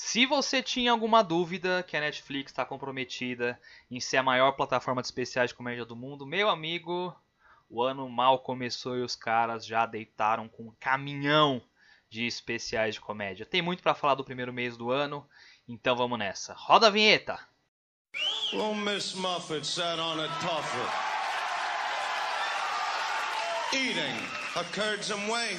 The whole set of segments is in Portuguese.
Se você tinha alguma dúvida que a Netflix está comprometida em ser a maior plataforma de especiais de comédia do mundo, meu amigo, o ano mal começou e os caras já deitaram com um caminhão de especiais de comédia. Tem muito para falar do primeiro mês do ano, então vamos nessa. Roda a vinheta! Well, Miss Muffet sat on a tuffet, eating a curds and whey.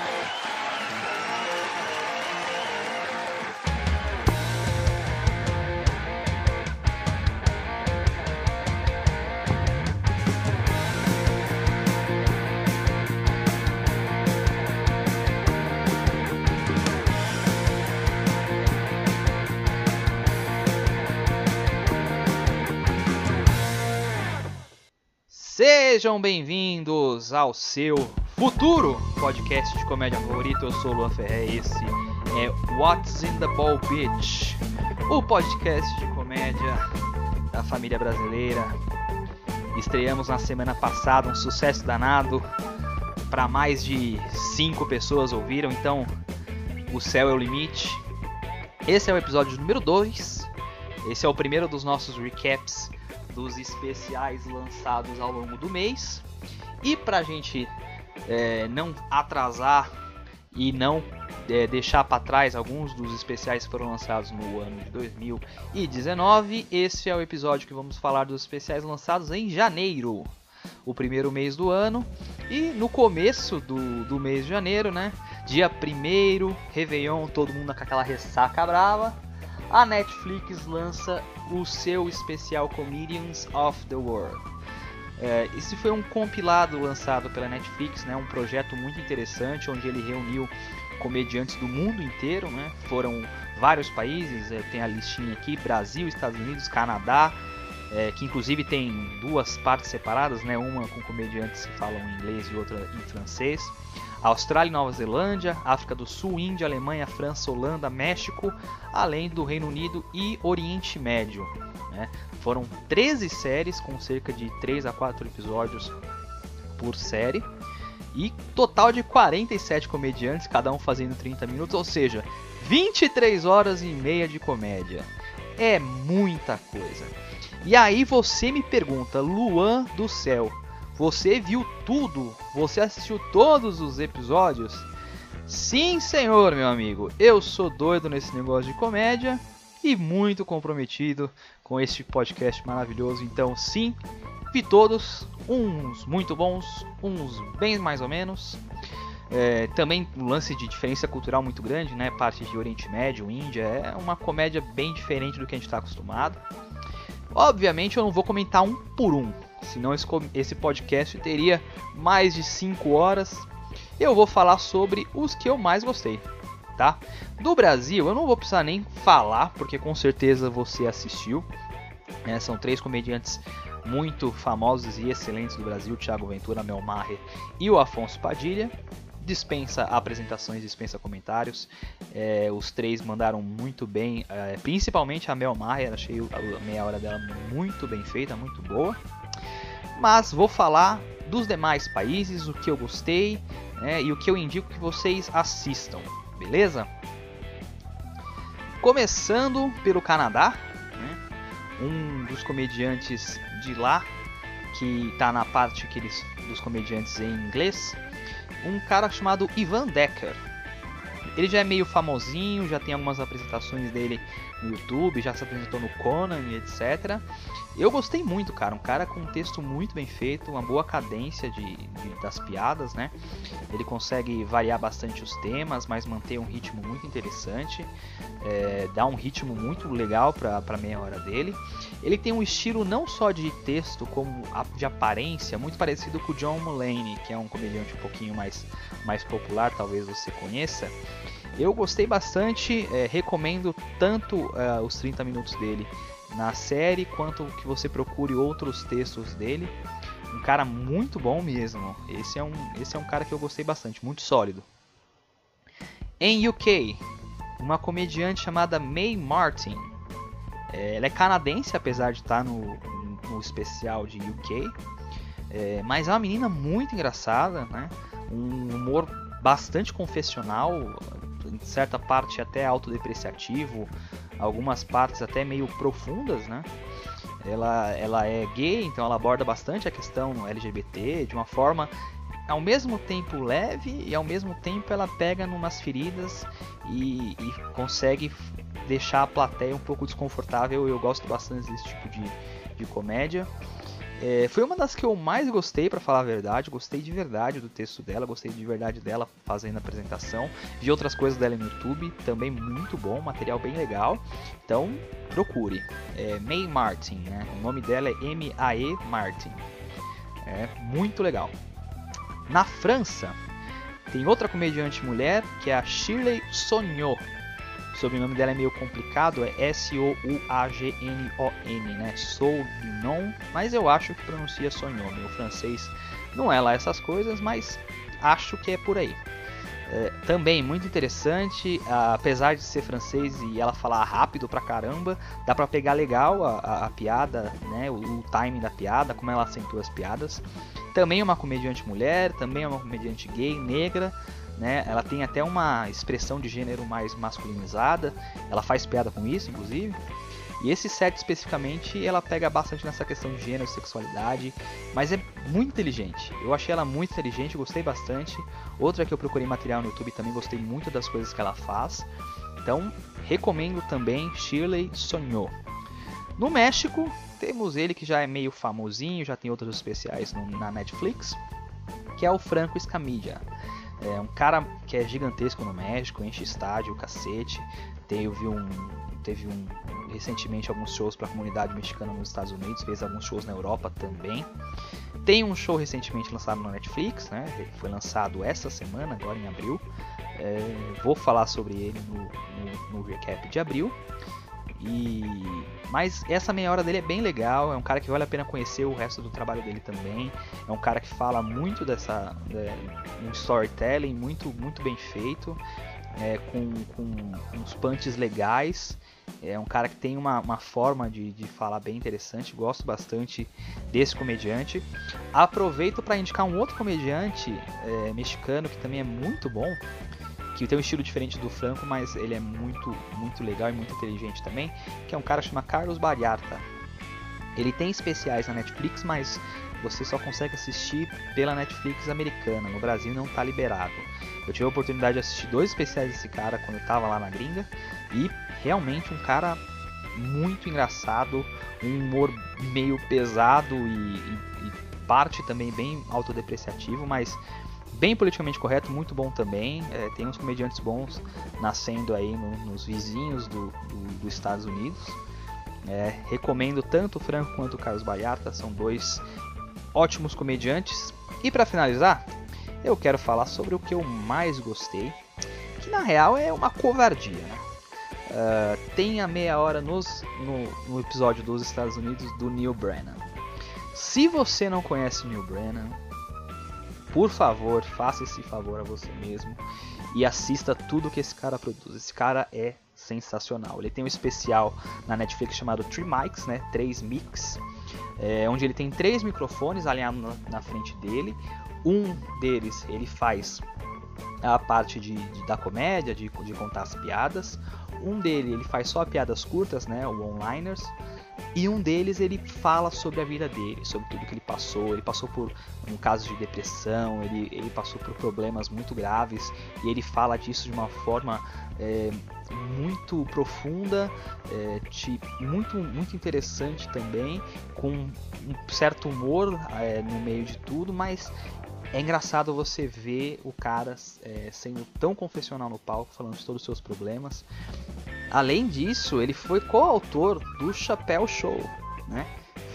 Sejam bem-vindos ao seu futuro podcast de comédia favorito. Eu sou o Luan Ferrer e esse é What's in the Ball Bitch, o podcast de comédia da família brasileira. Estreamos na semana passada, um sucesso danado. Para mais de 5 pessoas ouviram, então o céu é o limite. Esse é o episódio número 2. Esse é o primeiro dos nossos recaps dos especiais lançados ao longo do mês. E para a gente é, não atrasar e não é, deixar para trás alguns dos especiais que foram lançados no ano de 2019, esse é o episódio que vamos falar dos especiais lançados em janeiro, o primeiro mês do ano. E no começo do, do mês de janeiro, né? Dia 1 Réveillon, todo mundo com aquela ressaca brava a Netflix lança o seu especial Comedians of the World. É, esse foi um compilado lançado pela Netflix, né, um projeto muito interessante, onde ele reuniu comediantes do mundo inteiro, né, foram vários países, é, tem a listinha aqui, Brasil, Estados Unidos, Canadá, é, que inclusive tem duas partes separadas, né, uma com comediantes que falam inglês e outra em francês. Austrália e Nova Zelândia, África do Sul, Índia, Alemanha, França, Holanda, México, além do Reino Unido e Oriente Médio. Né? Foram 13 séries com cerca de 3 a 4 episódios por série e total de 47 comediantes, cada um fazendo 30 minutos, ou seja, 23 horas e meia de comédia. É muita coisa. E aí você me pergunta, Luan do céu, você viu tudo? Você assistiu todos os episódios? Sim, senhor, meu amigo. Eu sou doido nesse negócio de comédia e muito comprometido com este podcast maravilhoso. Então, sim, vi todos. Uns muito bons, uns bem mais ou menos. É, também um lance de diferença cultural muito grande, né? Parte de Oriente Médio, Índia. É uma comédia bem diferente do que a gente está acostumado. Obviamente, eu não vou comentar um por um senão esse, podcast teria mais de 5 horas. Eu vou falar sobre os que eu mais gostei, tá? Do Brasil, eu não vou precisar nem falar, porque com certeza você assistiu. É, são três comediantes muito famosos e excelentes do Brasil: Thiago Ventura, Mel Maher e o Afonso Padilha. Dispensa apresentações, dispensa comentários. É, os três mandaram muito bem, é, principalmente a Mel Maher. Achei a meia hora dela muito bem feita, muito boa mas vou falar dos demais países, o que eu gostei né, e o que eu indico que vocês assistam, beleza? Começando pelo Canadá, né, um dos comediantes de lá, que está na parte que eles, dos comediantes em inglês, um cara chamado Ivan Decker. Ele já é meio famosinho, já tem algumas apresentações dele no YouTube, já se apresentou no Conan etc. Eu gostei muito, cara. Um cara com um texto muito bem feito, uma boa cadência de, de, das piadas, né? Ele consegue variar bastante os temas, mas manter um ritmo muito interessante. É, dá um ritmo muito legal para meia hora dele. Ele tem um estilo não só de texto, como de aparência, muito parecido com o John Mulaney, que é um comediante um pouquinho mais, mais popular, talvez você conheça. Eu gostei bastante, é, recomendo tanto é, os 30 minutos dele na série, quanto que você procure outros textos dele. Um cara muito bom mesmo. Esse é um, esse é um cara que eu gostei bastante, muito sólido. Em UK, uma comediante chamada May Martin. É, ela é canadense, apesar de estar no, no especial de UK. É, mas é uma menina muito engraçada, né? Um humor bastante confessional, em certa parte até autodepreciativo, algumas partes até meio profundas, né? Ela, ela é gay, então ela aborda bastante a questão LGBT de uma forma ao mesmo tempo leve e ao mesmo tempo ela pega numas feridas e, e consegue deixar a plateia um pouco desconfortável. Eu gosto bastante desse tipo de, de comédia. É, foi uma das que eu mais gostei, para falar a verdade. Gostei de verdade do texto dela, gostei de verdade dela fazendo a apresentação. Vi outras coisas dela no YouTube, também muito bom, material bem legal. Então, procure. É May Martin, né? O nome dela é M-A-E Martin. É muito legal. Na França, tem outra comediante mulher que é a Shirley Sonho. O sobrenome dela é meio complicado, é S-O-U-A-G-N-O-N, né? Sougnon, mas eu acho que pronuncia Sonho. Meu francês não é lá essas coisas, mas acho que é por aí. É, também muito interessante, apesar de ser francês e ela falar rápido pra caramba, dá pra pegar legal a, a, a piada, né, o, o timing da piada, como ela acentua as piadas. Também é uma comediante mulher, também é uma comediante gay, negra, né? Ela tem até uma expressão de gênero mais masculinizada. Ela faz piada com isso, inclusive. E esse set especificamente, ela pega bastante nessa questão de gênero, sexualidade, mas é muito inteligente. Eu achei ela muito inteligente, gostei bastante. Outra que eu procurei material no YouTube também gostei muito das coisas que ela faz. Então, recomendo também Shirley Sonhou. No México, temos ele que já é meio famosinho, já tem outros especiais no, na Netflix, que é o Franco Escamilla. É um cara que é gigantesco no México, enche estádio, cacete. Teve um, teve um recentemente alguns shows para a comunidade mexicana nos Estados Unidos, fez alguns shows na Europa também. Tem um show recentemente lançado na Netflix, né? Foi lançado essa semana, agora em abril. É, vou falar sobre ele no, no, no recap de abril. E mas essa meia hora dele é bem legal, é um cara que vale a pena conhecer o resto do trabalho dele também. É um cara que fala muito dessa é, um storytelling muito muito bem feito, é, com, com uns punches legais. É um cara que tem uma, uma forma de, de falar bem interessante, gosto bastante desse comediante. Aproveito para indicar um outro comediante é, mexicano que também é muito bom, que tem um estilo diferente do Franco, mas ele é muito, muito legal e muito inteligente também, que é um cara chamado Carlos Barriarta. Ele tem especiais na Netflix, mas você só consegue assistir pela Netflix americana. No Brasil não está liberado. Eu tive a oportunidade de assistir dois especiais desse cara quando eu estava lá na gringa e realmente um cara muito engraçado, um humor meio pesado e, e, e parte também bem autodepreciativo, mas bem politicamente correto, muito bom também. É, tem uns comediantes bons nascendo aí no, nos vizinhos do, do, dos Estados Unidos. É, recomendo tanto o Franco quanto o Carlos Baiata, são dois ótimos comediantes. E para finalizar, eu quero falar sobre o que eu mais gostei, que na real é uma covardia. Né? Uh, tem a meia hora nos, no, no episódio dos Estados Unidos do Neil Brennan. Se você não conhece Neil Brennan, por favor, faça esse favor a você mesmo e assista tudo que esse cara produz. Esse cara é sensacional. Ele tem um especial na Netflix chamado Three Mics, né? Três Mix, é, onde ele tem três microfones alinhados na, na, frente dele. Um deles ele faz a parte de, de da comédia, de, de contar as piadas. Um dele ele faz só piadas curtas, né? O one-liners. E um deles ele fala sobre a vida dele, sobre tudo que ele passou. Ele passou por um caso de depressão, ele, ele passou por problemas muito graves e ele fala disso de uma forma é, muito profunda, é, de, muito, muito interessante também, com um certo humor é, no meio de tudo, mas é engraçado você ver o cara é, sendo tão confessional no palco, falando de todos os seus problemas. Além disso, ele foi coautor do Chapéu Show, né?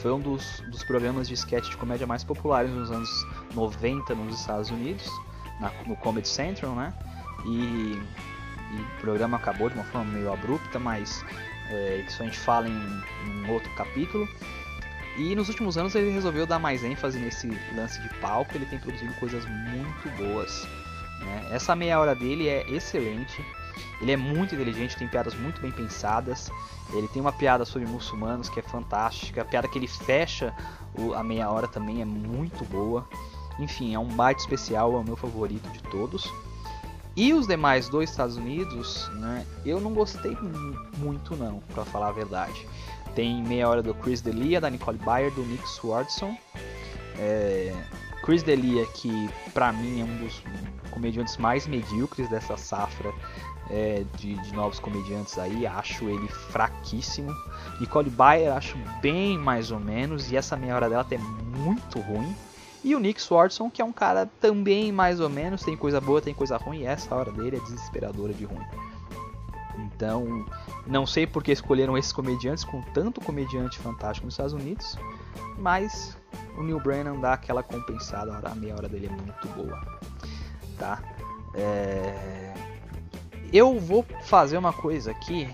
Foi um dos, dos programas de sketch de comédia mais populares nos anos 90 nos Estados Unidos, na, no Comedy Central, né? E, e, o programa acabou de uma forma meio abrupta, mas é, isso a gente fala em, em outro capítulo. E nos últimos anos ele resolveu dar mais ênfase nesse lance de palco, ele tem produzido coisas muito boas. Né? Essa meia hora dele é excelente. Ele é muito inteligente, tem piadas muito bem pensadas. Ele tem uma piada sobre muçulmanos que é fantástica. A piada que ele fecha a meia hora também é muito boa. Enfim, é um baita especial, é o meu favorito de todos. E os demais dos Estados Unidos, né, eu não gostei muito não, para falar a verdade. Tem meia hora do Chris D'Elia, da Nicole Byer, do Nick Swardson. É, Chris D'Elia, que para mim é um dos comediantes mais medíocres dessa safra é, de, de, novos comediantes aí, acho ele fraquíssimo. Nicole Byer acho bem mais ou menos, e essa meia hora dela é muito ruim. E o Nick Swardson, que é um cara também mais ou menos, tem coisa boa, tem coisa ruim, e essa hora dele é desesperadora de ruim. Então, não sei porque escolheram esses comediantes com tanto comediante fantástico nos Estados Unidos, mas o Neil Brennan dá aquela compensada, a meia hora dele é muito boa, tá? É... Eu vou fazer uma coisa aqui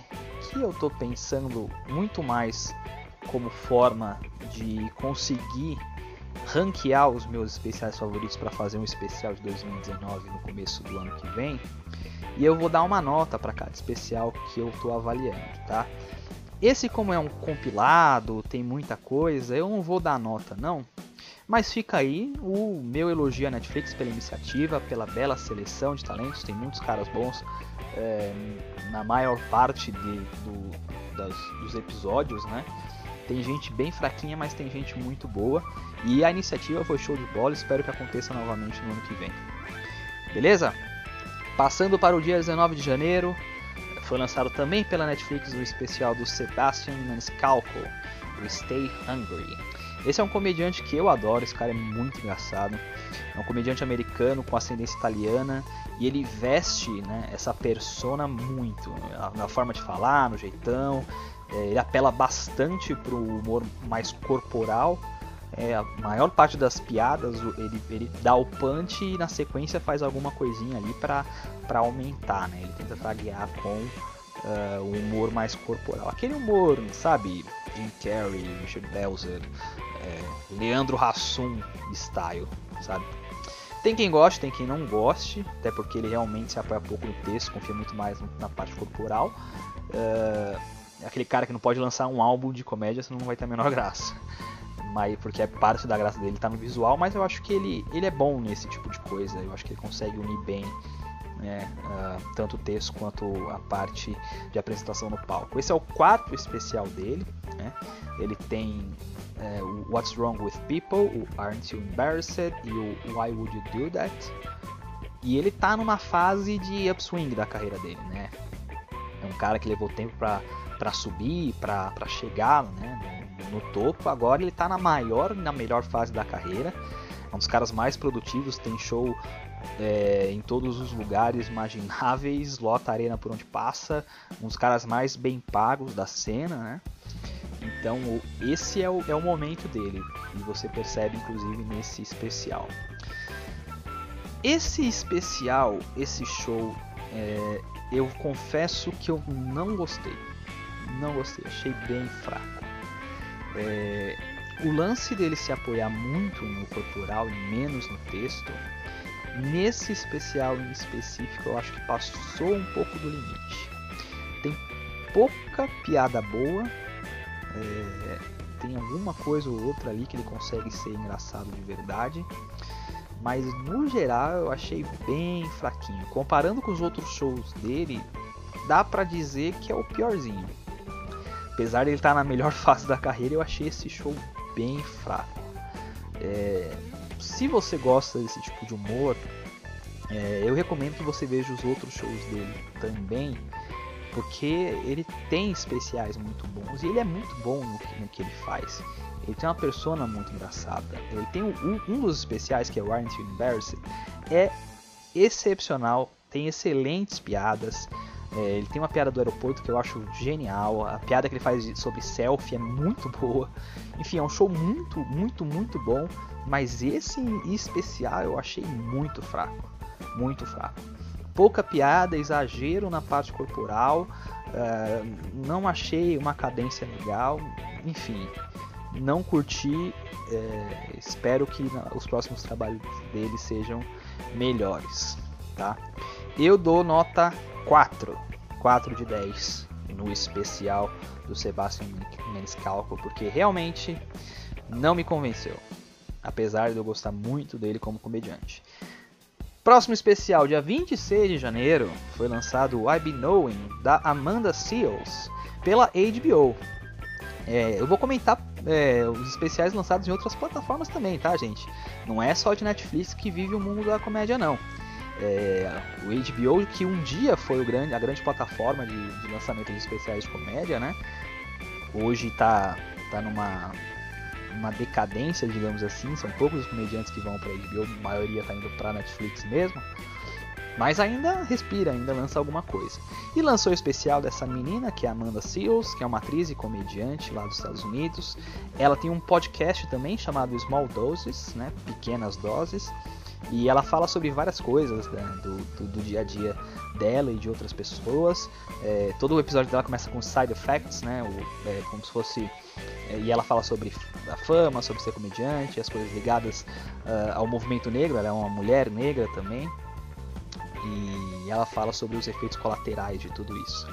que eu tô pensando muito mais como forma de conseguir ranquear os meus especiais favoritos para fazer um especial de 2019 no começo do ano que vem. E eu vou dar uma nota para cada especial que eu estou avaliando, tá? Esse como é um compilado, tem muita coisa, eu não vou dar nota não. Mas fica aí o meu elogio à Netflix pela iniciativa, pela bela seleção de talentos, tem muitos caras bons é, na maior parte de, do, das, dos episódios, né? Tem gente bem fraquinha, mas tem gente muito boa. E a iniciativa foi show de bola, espero que aconteça novamente no ano que vem. Beleza? Passando para o dia 19 de janeiro, foi lançado também pela Netflix o especial do Sebastian Maniscalco, Stay Hungry. Esse é um comediante que eu adoro, esse cara é muito engraçado. É um comediante americano com ascendência italiana e ele veste né, essa persona muito, na forma de falar, no jeitão. É, ele apela bastante para o humor mais corporal. É, a maior parte das piadas ele, ele dá o punch e na sequência faz alguma coisinha ali para aumentar, né? Ele tenta traguear com uh, o humor mais corporal. Aquele humor, sabe? Jim Carrey, Richard Belzer, é, Leandro Hassum style, sabe? Tem quem goste, tem quem não goste, até porque ele realmente se apoia pouco no texto, confia muito mais na parte corporal. Uh, aquele cara que não pode lançar um álbum de comédia, senão não vai ter a menor graça. Mas, porque é parte da graça dele tá no visual, mas eu acho que ele, ele é bom nesse tipo de coisa. Eu acho que ele consegue unir bem né, uh, tanto o texto quanto a parte de apresentação no palco. Esse é o quarto especial dele. Né? Ele tem é, o What's Wrong with People, o Aren't You Embarrassed e o Why Would You Do That. E ele tá numa fase de upswing da carreira dele, né? É um cara que levou tempo para subir, para chegar né, no, no, topo. Agora ele tá na maior, na melhor fase da carreira. É um dos caras mais produtivos, tem show é, em todos os lugares imagináveis, lota a arena por onde passa, um dos caras mais bem pagos da cena, né? Então esse é o, é o momento dele e você percebe inclusive nesse especial. Esse especial, esse show, é, eu confesso que eu não gostei. Não gostei, achei bem fraco. É, o lance dele se apoiar muito no corporal e menos no texto, nesse especial em específico, eu acho que passou um pouco do limite. Tem pouca piada boa, é, tem alguma coisa ou outra ali que ele consegue ser engraçado de verdade. Mas no geral eu achei bem fraquinho. Comparando com os outros shows dele, dá pra dizer que é o piorzinho. Apesar de ele estar na melhor fase da carreira, eu achei esse show bem fraco. É, se você gosta desse tipo de humor, é, eu recomendo que você veja os outros shows dele também porque ele tem especiais muito bons e ele é muito bom no que, no que ele faz. Ele tem uma persona muito engraçada. Ele tem um, um dos especiais, que é You Embarrassed, é excepcional, tem excelentes piadas. É, ele tem uma piada do aeroporto que eu acho genial. A piada que ele faz sobre selfie é muito boa. Enfim, é um show muito, muito, muito bom. Mas esse especial eu achei muito fraco. Muito fraco pouca piada, exagero na parte corporal, uh, não achei uma cadência legal, enfim, não curti. É, espero que os próximos trabalhos dele sejam melhores, tá? Eu dou nota 4. 4 de 10 no especial do Sebastian Maniscalco, porque realmente não me convenceu. Apesar de eu gostar muito dele como comediante. Próximo especial, dia 26 de janeiro, foi lançado o I Be Knowing, da Amanda Seals, pela HBO. É, eu vou comentar é, os especiais lançados em outras plataformas também, tá, gente? Não é só de Netflix que vive o mundo da comédia, não. É, o HBO, que um dia foi grande, a grande plataforma de, de lançamento de especiais de comédia, né? Hoje está tá numa uma decadência, digamos assim. São poucos os comediantes que vão para HBO, a maioria está indo para Netflix mesmo. Mas ainda respira, ainda lança alguma coisa. E lançou o especial dessa menina, que é Amanda Seals, que é uma atriz e comediante lá dos Estados Unidos. Ela tem um podcast também chamado Small Doses, né? Pequenas Doses. E ela fala sobre várias coisas né, do, do, do, dia a dia dela e de outras pessoas. É, todo o episódio dela começa com side effects, né? O, é, como se fosse é, e ela fala sobre a fama, sobre ser comediante, as coisas ligadas uh, ao movimento negro. Ela é uma mulher negra também. E ela fala sobre os efeitos colaterais de tudo isso.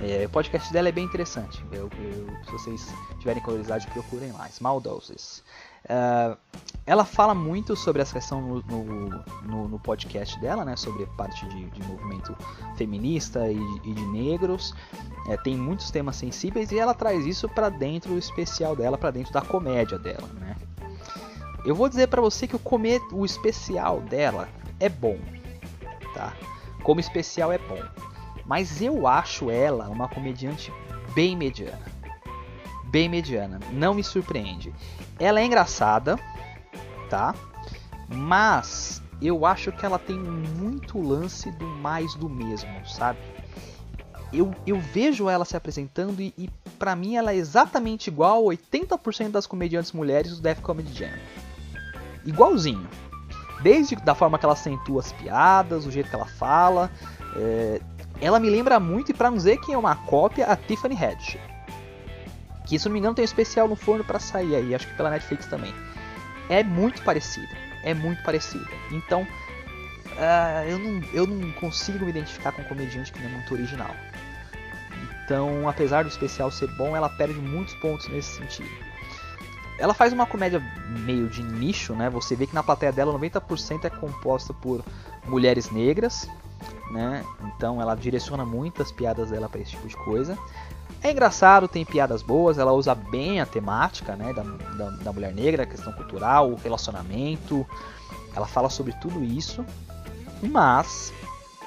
É, o podcast dela é bem interessante. Eu, eu, se vocês tiverem curiosidade, procurem lá. Small Doses. Uh, ela fala muito sobre essa questão no, no, no, no podcast dela, né, sobre parte de, de movimento feminista e, e de negros. É, tem muitos temas sensíveis e ela traz isso para dentro do especial dela, para dentro da comédia dela. Né. Eu vou dizer para você que o, comer, o especial dela é bom, tá? Como especial é bom, mas eu acho ela uma comediante bem mediana, bem mediana. Não me surpreende. Ela é engraçada, tá? Mas eu acho que ela tem muito lance do mais do mesmo, sabe? Eu, eu vejo ela se apresentando e, e para mim ela é exatamente igual a 80% das comediantes mulheres do Def Comedy Jam. Igualzinho. Desde da forma que ela acentua as piadas, o jeito que ela fala. É, ela me lembra muito, e pra não dizer que é uma cópia, a Tiffany Haddish. Que se não me engano tem um especial no forno para sair aí, acho que pela Netflix também é muito parecida. É muito parecida. Então, uh, eu, não, eu não consigo me identificar com um comediante que não é muito original. Então, apesar do especial ser bom, ela perde muitos pontos nesse sentido. Ela faz uma comédia meio de nicho, né? Você vê que na plateia dela 90% é composta por mulheres negras, né? Então ela direciona muitas piadas dela para esse tipo de coisa. É engraçado, tem piadas boas, ela usa bem a temática né, da, da, da mulher negra, a questão cultural, o relacionamento. Ela fala sobre tudo isso, mas,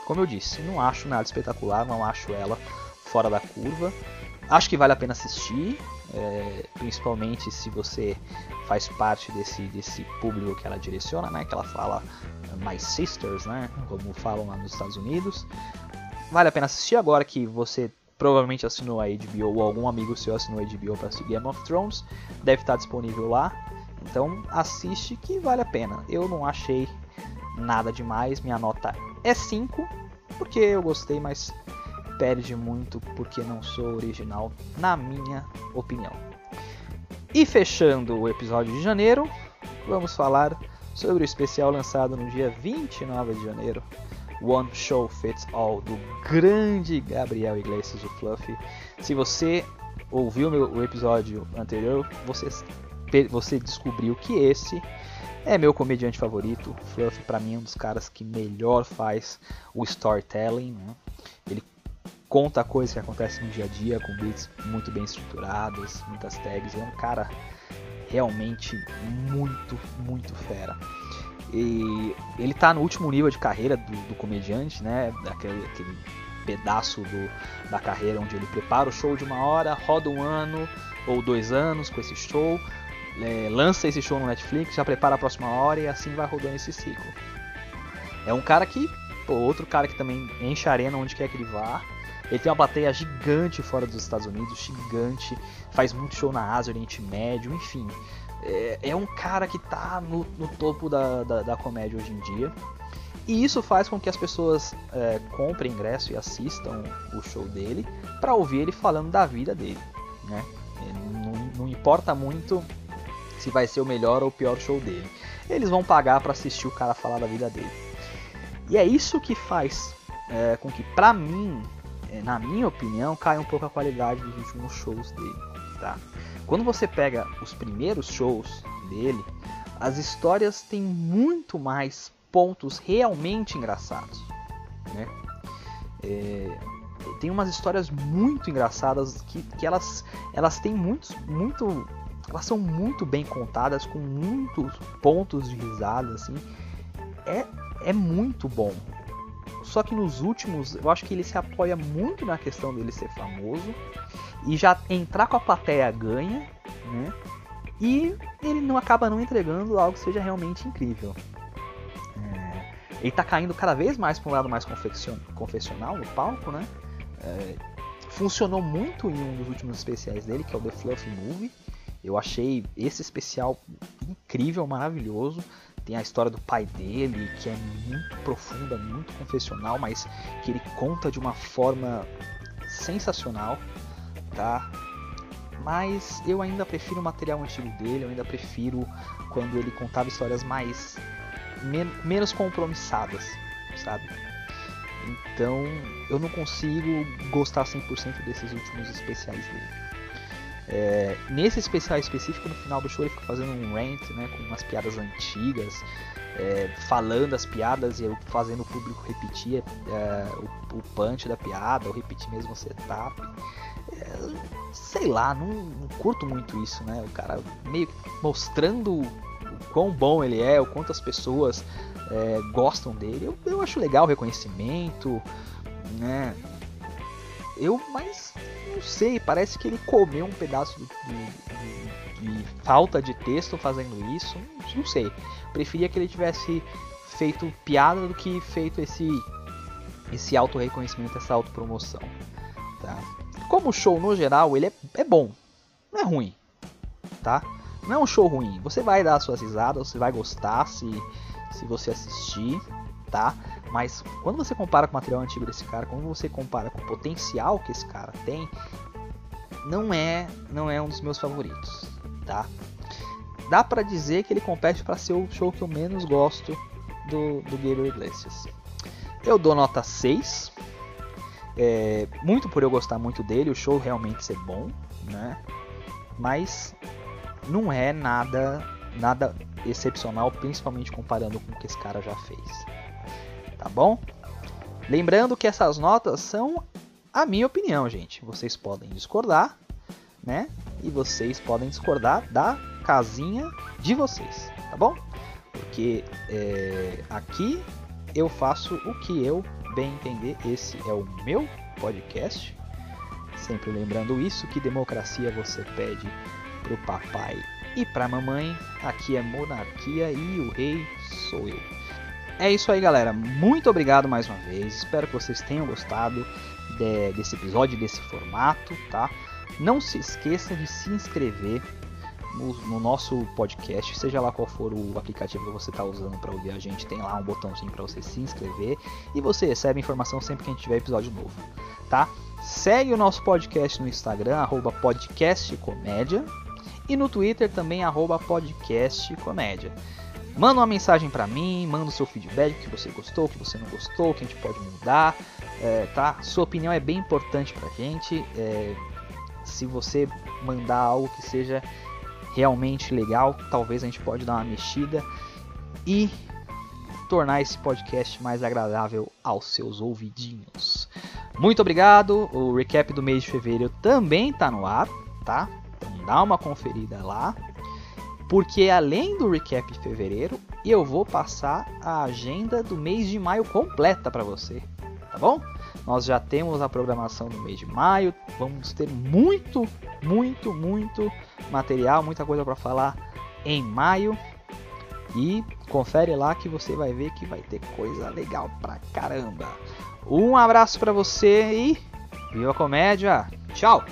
como eu disse, não acho nada espetacular, não acho ela fora da curva. Acho que vale a pena assistir, é, principalmente se você faz parte desse, desse público que ela direciona, né? Que ela fala My Sisters, né? Como falam lá nos Estados Unidos. Vale a pena assistir agora que você provavelmente assinou a HBO ou algum amigo seu assinou a HBO para assistir Game of Thrones, deve estar disponível lá. Então assiste que vale a pena. Eu não achei nada demais, minha nota é 5, porque eu gostei, mas perde muito porque não sou original, na minha opinião. E fechando o episódio de janeiro, vamos falar sobre o especial lançado no dia 29 de janeiro, One Show Fits All, do grande Gabriel Iglesias, o Fluffy. Se você ouviu o episódio anterior, você, você descobriu que esse é meu comediante favorito. Fluffy, para mim, é um dos caras que melhor faz o storytelling. Né? Ele conta coisas que acontecem no dia a dia, com beats muito bem estruturados, muitas tags. Ele é um cara realmente muito, muito fera. E ele tá no último nível de carreira do, do comediante, né? Aquele, aquele pedaço do, da carreira onde ele prepara o show de uma hora, roda um ano ou dois anos com esse show, é, lança esse show no Netflix, já prepara a próxima hora e assim vai rodando esse ciclo. É um cara que, pô, outro cara que também enche a arena onde quer que ele vá. Ele tem uma plateia gigante fora dos Estados Unidos, gigante, faz muito show na Ásia, Oriente Médio, enfim é, é um cara que tá no, no topo da, da, da, comédia hoje em dia. E isso faz com que as pessoas é, comprem ingresso e assistam o show dele para ouvir ele falando da vida dele. Né? Não, não importa muito se vai ser o melhor ou o pior show dele. Eles vão pagar para assistir o cara falar da vida dele. E é isso que faz é, com que, pra mim, é, na minha opinião, cai um pouco a qualidade dos últimos shows dele, tá? Quando você pega os primeiros shows dele, as histórias têm muito mais pontos realmente engraçados, né? É, tem umas histórias muito engraçadas que, que elas, elas têm muitos, muito, elas são muito bem contadas com muitos pontos de risada, assim. É, é muito bom. Só que nos últimos, eu acho que ele se apoia muito na questão dele ser famoso e já entrar com a plateia ganha, né? E ele não acaba não entregando algo que seja realmente incrível. É, ele tá caindo cada vez mais para um lado mais confessional no palco, né? É, funcionou muito em um dos últimos especiais dele, que é o The Fluffy Movie. Eu achei esse especial incrível, maravilhoso. Tem a história do pai dele, que é muito profunda, muito confessional, mas que ele conta de uma forma sensacional, tá? Mas eu ainda prefiro o material antigo dele, eu ainda prefiro quando ele contava histórias mais men menos compromissadas, sabe? Então eu não consigo gostar 100% desses últimos especiais dele. É, nesse especial específico, no final do show, ele fica fazendo um rant né, com umas piadas antigas, é, falando as piadas e fazendo o público repetir é, o, o, punch da piada, ou repetir mesmo o setup. Sei lá, não, não, curto muito isso, né? O cara meio mostrando o quão bom ele é, o quanto as pessoas é, gostam dele. Eu, eu acho legal o reconhecimento, né? Eu, mas não sei, parece que ele comeu um pedaço de, de, de falta de texto fazendo isso. Não sei. Preferia que ele tivesse feito piada do que feito esse esse auto reconhecimento, essa autopromoção. Tá? Como show no geral, ele é, é bom, não é ruim, tá? Não é um show ruim. Você vai dar suas risadas, você vai gostar se se você assistir, tá? Mas quando você compara com o material antigo desse cara, quando você compara com o potencial que esse cara tem, não é, não é um dos meus favoritos, tá? Dá para dizer que ele compete para ser o show que eu menos gosto do, do Gabriel Iglesias. Eu dou nota 6. É, muito por eu gostar muito dele, o show realmente ser bom, né? Mas não é nada nada excepcional, principalmente comparando com o que esse cara já fez. Tá bom? Lembrando que essas notas são a minha opinião, gente. Vocês podem discordar, né? E vocês podem discordar da casinha de vocês, tá bom? Porque é, aqui eu faço o que eu bem entender. Esse é o meu podcast. Sempre lembrando isso, que democracia você pede pro papai e pra mamãe, aqui é monarquia e o rei sou eu. É isso aí, galera. Muito obrigado mais uma vez. Espero que vocês tenham gostado de, desse episódio, desse formato, tá? Não se esqueça de se inscrever no, no, nosso podcast, seja lá qual for o aplicativo que você está usando para ouvir a gente, tem lá um botãozinho para você se inscrever e você recebe informação sempre que a gente tiver episódio novo, tá? Segue o nosso podcast no Instagram, arroba podcastcomédia, e no Twitter também arroba podcast comédia. Manda uma mensagem para mim, manda o seu feedback, o que você gostou, o que você não gostou, o que a gente pode mudar, é, tá? Sua opinião é bem importante pra gente. É, se você mandar algo que seja realmente legal, talvez a gente pode dar uma mexida e tornar esse podcast mais agradável aos seus ouvidinhos. Muito obrigado. O recap do mês de fevereiro também está no ar, tá? dá uma conferida lá, porque além do recap de fevereiro, eu vou passar a agenda do mês de maio completa para você, tá bom? Nós já temos a programação do mês de maio, vamos ter muito, muito, muito material, muita coisa para falar em maio. E confere lá que você vai ver que vai ter coisa legal pra caramba. Um abraço para você e viva a comédia. Tchau.